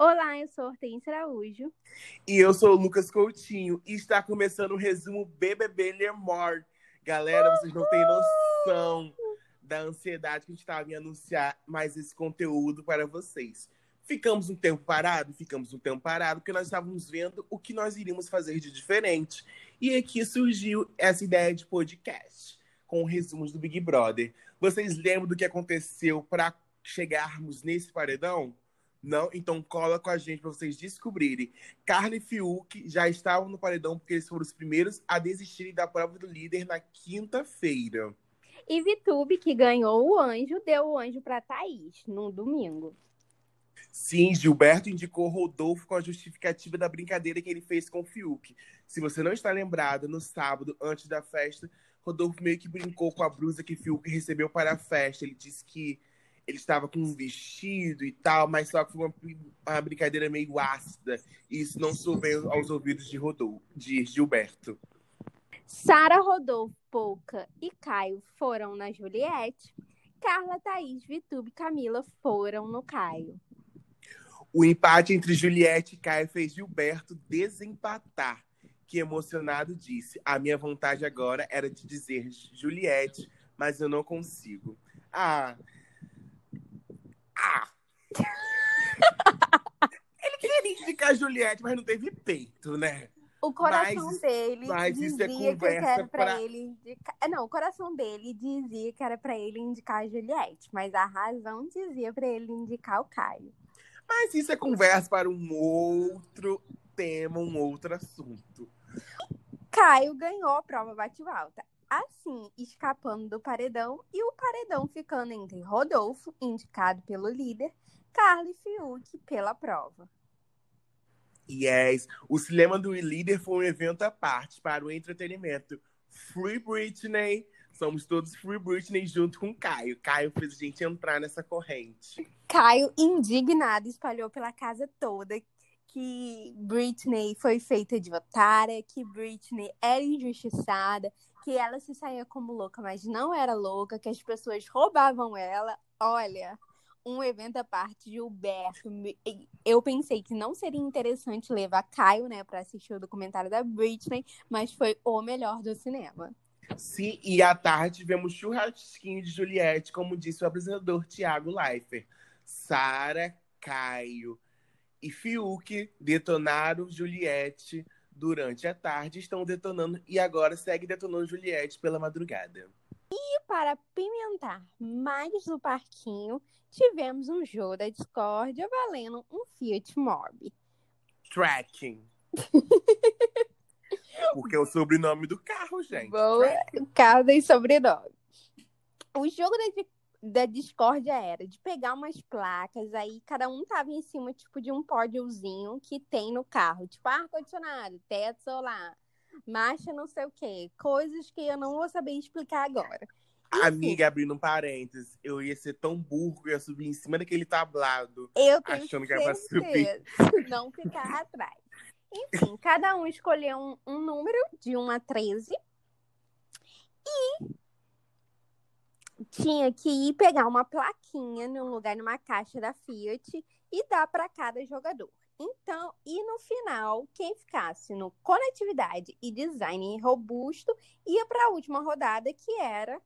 Olá, eu sou Hortência Araújo. E eu sou o Lucas Coutinho. E está começando o resumo BBB Lemor. Galera, vocês não têm noção da ansiedade que a gente estava em anunciar mais esse conteúdo para vocês. Ficamos um tempo parado? Ficamos um tempo parado porque nós estávamos vendo o que nós iríamos fazer de diferente. E aqui surgiu essa ideia de podcast com resumos do Big Brother. Vocês lembram do que aconteceu para chegarmos nesse paredão? Não? Então cola com a gente para vocês descobrirem. Carla e Fiuk já estavam no paredão porque eles foram os primeiros a desistirem da prova do líder na quinta-feira. E Vitube, que ganhou o anjo, deu o anjo para Thaís no domingo. Sim, Gilberto indicou Rodolfo com a justificativa da brincadeira que ele fez com o Fiuk. Se você não está lembrado, no sábado, antes da festa, Rodolfo meio que brincou com a blusa que Fiuk recebeu para a festa. Ele disse que ele estava com um vestido e tal, mas só que foi uma, uma brincadeira meio ácida. E isso não soube aos ouvidos de Rodolfo, de Gilberto. Sara, Rodolfo, Pouca e Caio foram na Juliette. Carla, Thaís, Vitube e Camila foram no Caio. O empate entre Juliette e Caio fez Gilberto desempatar, que emocionado disse: A minha vontade agora era de dizer Juliette, mas eu não consigo. Ah, ah! Ele queria indicar a Juliette, mas não teve peito, né? O coração mas, dele mas dizia é que era pra, pra... ele indicar. É, não, o coração dele dizia que era para ele indicar a Juliette, mas a razão dizia para ele indicar o Caio. Mas isso é conversa para um outro tema, um outro assunto. Caio ganhou a prova bate-volta assim escapando do paredão e o paredão ficando entre Rodolfo, indicado pelo líder, Carla e Fiuk pela prova. Yes, o cinema do líder foi um evento à parte para o entretenimento. Free Britney, somos todos Free Britney junto com Caio. Caio fez a gente entrar nessa corrente. Caio, indignado, espalhou pela casa toda que Britney foi feita de otária, que Britney era injustiçada, que ela se saía como louca, mas não era louca, que as pessoas roubavam ela. Olha, um evento à parte, Gilberto. Eu pensei que não seria interessante levar Caio, né, para assistir o documentário da Britney, mas foi o melhor do cinema. Sim, e à tarde tivemos churrasquinho de Juliette, como disse o apresentador Tiago Leifert. Sara, Caio e Fiuk detonaram Juliette durante a tarde estão detonando e agora segue detonando Juliette pela madrugada. Para pimentar mais no parquinho, tivemos um jogo da discórdia valendo um Fiat Mobi. Tracking. Porque é o sobrenome do carro, gente. Boa, carro tem sobrenome. O jogo da da discórdia era de pegar umas placas, aí cada um tava em cima, tipo, de um pódiozinho que tem no carro, tipo, ar-condicionado, teto solar, marcha não sei o quê, coisas que eu não vou saber explicar agora. Amiga, abrindo um parênteses, eu ia ser tão burro que eu ia subir em cima daquele tablado, eu tenho achando que era subir. Não ficar atrás. Enfim, cada um escolheu um, um número de 1 a 13 e tinha que ir pegar uma plaquinha num lugar, numa caixa da Fiat e dar para cada jogador. Então, e no final, quem ficasse no conectividade e design robusto ia para a última rodada, que era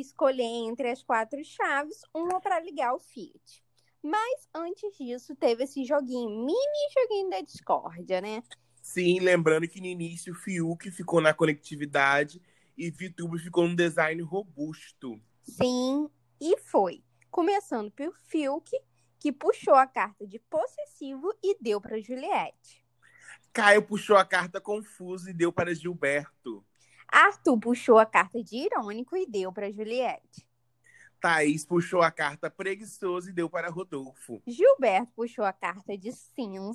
escolher entre as quatro chaves uma para ligar o Fiat. Mas antes disso, teve esse joguinho, mini joguinho da discórdia, né? Sim, lembrando que no início o Fiuk ficou na conectividade e Vitubo ficou no design robusto. Sim, e foi. Começando pelo Fiuk, que puxou a carta de possessivo e deu para Juliette. Caio puxou a carta confuso e deu para Gilberto. Arthur puxou a carta de irônico e deu para Juliette. Thaís puxou a carta preguiçoso e deu para Rodolfo. Gilberto puxou a carta de sensual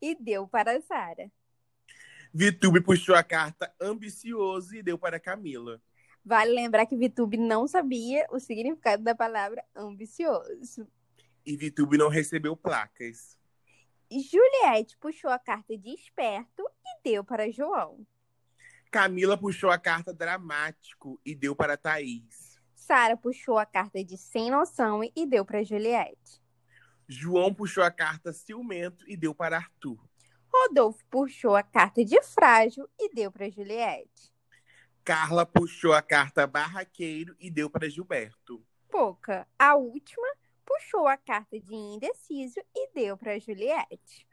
e deu para Sara. Vitube puxou a carta ambicioso e deu para Camila. Vale lembrar que Vitube não sabia o significado da palavra ambicioso. E Vitube não recebeu placas. Juliette puxou a carta de esperto e deu para João. Camila puxou a carta dramático e deu para Thaís. Sara puxou a carta de sem noção e deu para Juliette. João puxou a carta ciumento e deu para Arthur. Rodolfo puxou a carta de frágil e deu para Juliette. Carla puxou a carta barraqueiro e deu para Gilberto. Poca, a última, puxou a carta de indeciso e deu para Juliette.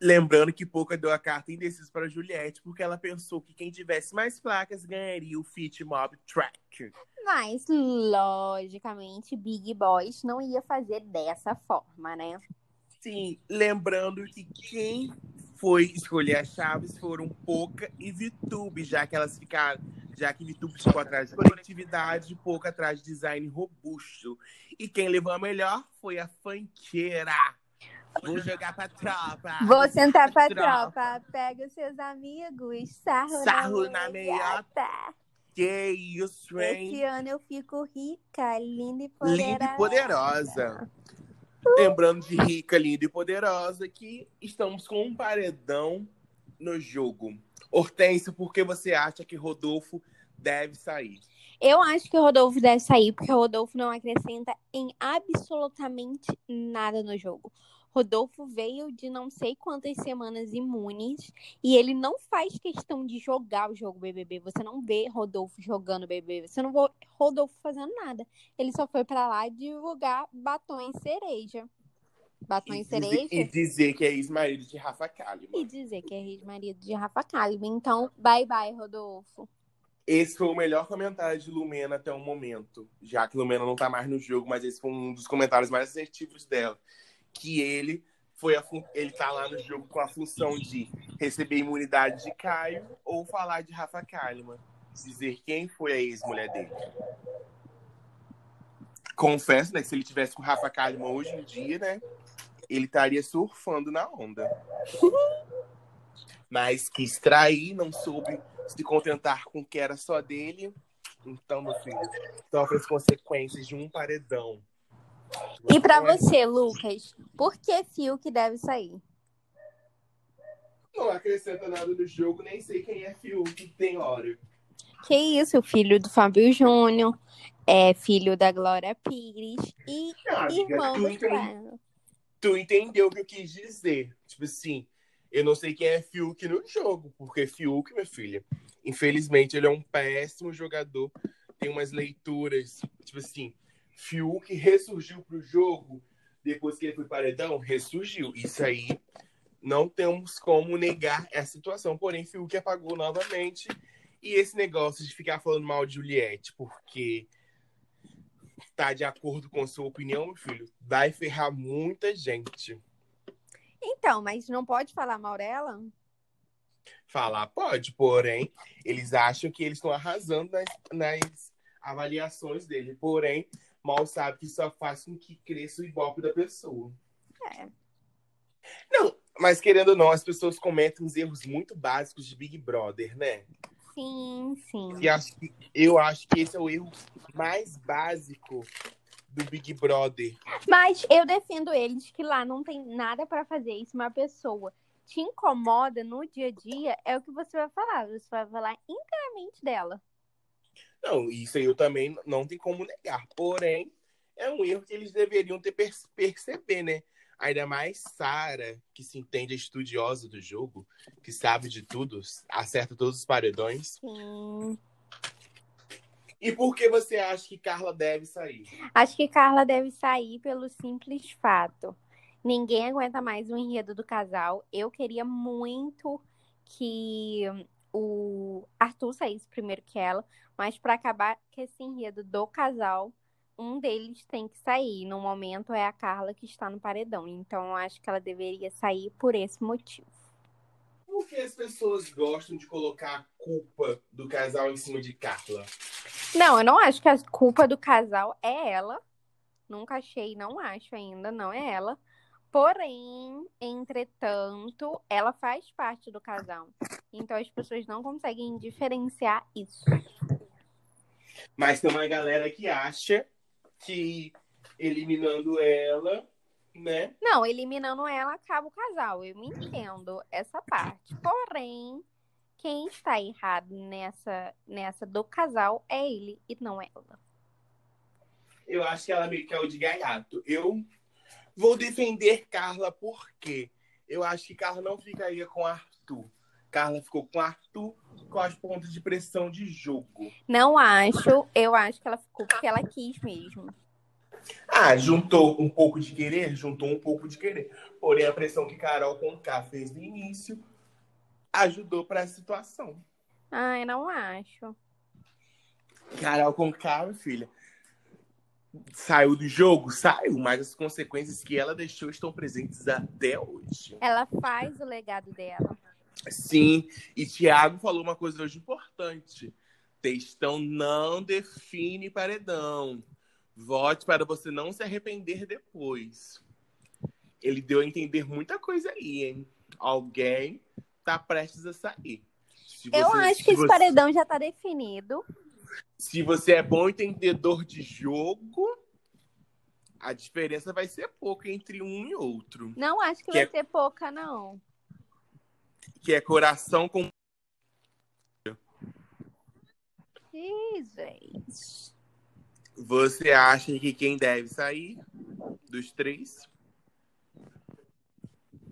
Lembrando que Poca deu a carta indecisa para Juliette porque ela pensou que quem tivesse mais placas ganharia o Fit Mob Track. Mas, logicamente, Big Boys não ia fazer dessa forma, né? Sim, lembrando que quem foi escolher as chaves foram Poca e Vitube, já que elas ficaram, já que Vitube ficou atrás de conectividade Poca atrás de design robusto. E quem levou a melhor foi a fanqueira. Vou jogar pra tropa. Vou sentar pra tropa. tropa. Pega os seus amigos. Sarro, sarro na, meiota. Que isso, hein? Esse ano eu fico rica, linda e poderosa. Linda e poderosa. Lembrando de rica, linda e poderosa que estamos com um paredão no jogo. Hortência, por que você acha que Rodolfo deve sair? Eu acho que o Rodolfo deve sair, porque o Rodolfo não acrescenta em absolutamente nada no jogo. Rodolfo veio de não sei quantas semanas imunes e ele não faz questão de jogar o jogo BBB. Você não vê Rodolfo jogando BBB. Você não vê Rodolfo fazendo nada. Ele só foi para lá divulgar batom em cereja. Batom e em cereja. e dizer que é ex-marido de Rafa Kalimann. E dizer que é ex-marido de Rafa Kalimann. Então, bye bye, Rodolfo. Esse foi o melhor comentário de Lumena até o momento. Já que Lumena não tá mais no jogo, mas esse foi um dos comentários mais assertivos dela que ele foi a ele tá lá no jogo com a função de receber imunidade de Caio ou falar de Rafa Kalimann, dizer quem foi a ex-mulher dele. Confesso, né, que se ele tivesse com Rafa Kalimann hoje em dia, né, ele estaria surfando na onda. Mas quis trair, não soube se contentar com o que era só dele. Então, meu filho, sofre as consequências de um paredão. E para você, Lucas, por que Fiuk deve sair? Não acrescenta nada no jogo, nem sei quem é Fiuk, tem hora. Que isso, filho do Fábio Júnior, é filho da Glória Pires e ah, irmão tu, do entendeu, tu entendeu o que eu quis dizer. Tipo assim, eu não sei quem é Fiuk no jogo, porque Fiuk, minha filha, infelizmente ele é um péssimo jogador, tem umas leituras, tipo assim, Fiuk ressurgiu para o jogo depois que ele foi paredão, ressurgiu. Isso aí não temos como negar essa situação. Porém, Fiuk apagou novamente. E esse negócio de ficar falando mal de Juliette, porque tá de acordo com sua opinião, meu filho, vai ferrar muita gente. Então, mas não pode falar mal dela? Falar pode, porém, eles acham que eles estão arrasando nas, nas avaliações dele. Porém, mal sabe que só faz com que cresça o ibope da pessoa. É. Não, mas querendo ou não, as pessoas cometem uns erros muito básicos de Big Brother, né? Sim, sim. E acho que, eu acho que esse é o erro mais básico do Big Brother. Mas eu defendo eles que lá não tem nada para fazer. Isso uma pessoa te incomoda no dia a dia, é o que você vai falar. Você vai falar inteiramente dela. Não, isso aí eu também não tem como negar. Porém, é um erro que eles deveriam ter perceber, né? Ainda mais Sara, que se entende estudiosa do jogo, que sabe de tudo, acerta todos os paredões. Sim. E por que você acha que Carla deve sair? Acho que Carla deve sair pelo simples fato. Ninguém aguenta mais o enredo do casal. Eu queria muito que o Arthur saísse primeiro que ela, mas para acabar com esse enredo do casal, um deles tem que sair. No momento é a Carla que está no paredão. Então eu acho que ela deveria sair por esse motivo. Por que as pessoas gostam de colocar a culpa do casal em cima de Carla? Não, eu não acho que a culpa do casal é ela. Nunca achei, não acho ainda, não é ela. Porém, entretanto, ela faz parte do casal. Então as pessoas não conseguem diferenciar isso. Mas tem uma galera que acha que eliminando ela, né? Não, eliminando ela acaba o casal. Eu me entendo essa parte. Porém, quem está errado nessa, nessa do casal é ele e não ela. Eu acho que ela meio que é o de gaiato. Eu Vou defender Carla porque eu acho que Carla não ficaria com Arthur. Carla ficou com Arthur com as pontas de pressão de jogo. Não acho. Eu acho que ela ficou porque ela quis mesmo. Ah, juntou um pouco de querer? Juntou um pouco de querer. Porém, a pressão que Carol com K fez no início ajudou para a situação. Eu não acho. Carol com K, filha, saiu do jogo? Saiu, mas as consequências que ela deixou estão presentes até hoje. Ela faz o legado dela. Sim, e Tiago falou uma coisa hoje importante. Textão não define paredão. Vote para você não se arrepender depois. Ele deu a entender muita coisa aí, hein? Alguém tá prestes a sair. Você, Eu acho que esse você, paredão já tá definido. Se você é bom entendedor de jogo, a diferença vai ser pouca entre um e outro. Não acho que, que vai é... ser pouca, não. Que é coração com. Jesus. Você acha que quem deve sair dos três?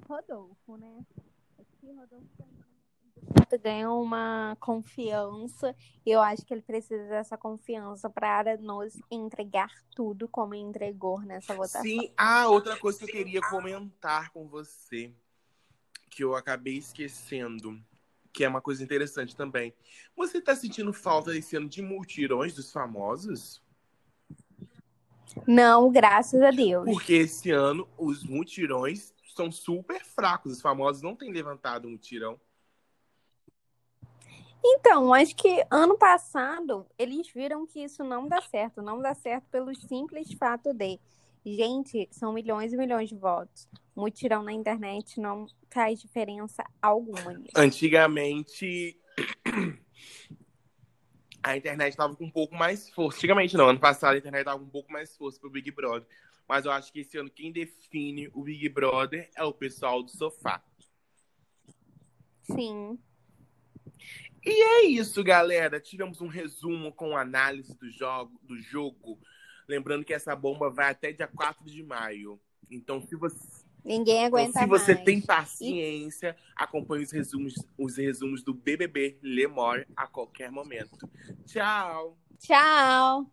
Rodolfo, né? Aqui, Rodolfo ganha uma confiança eu acho que ele precisa dessa confiança para nos entregar tudo como entregou nessa votação. Sim, ah, outra coisa que eu queria comentar com você que eu acabei esquecendo, que é uma coisa interessante também. Você tá sentindo falta esse ano de multirões dos famosos? Não, graças a Deus. Porque esse ano os mutirões são super fracos. Os famosos não têm levantado um mutirão. Então, acho que ano passado eles viram que isso não dá certo. Não dá certo pelo simples fato de, gente, são milhões e milhões de votos. Mutirão na internet não faz diferença alguma. Nisso. Antigamente a internet estava com um pouco mais força. Antigamente não, ano passado a internet estava com um pouco mais força pro Big Brother. Mas eu acho que esse ano quem define o Big Brother é o pessoal do sofá. Sim. E é isso, galera. Tivemos um resumo com análise do jogo, do jogo. Lembrando que essa bomba vai até dia 4 de maio. Então, se você Ninguém aguenta então, Se você mais. tem paciência, e... acompanhe os resumos, os resumos do BBB Lemore a qualquer momento. Tchau! Tchau!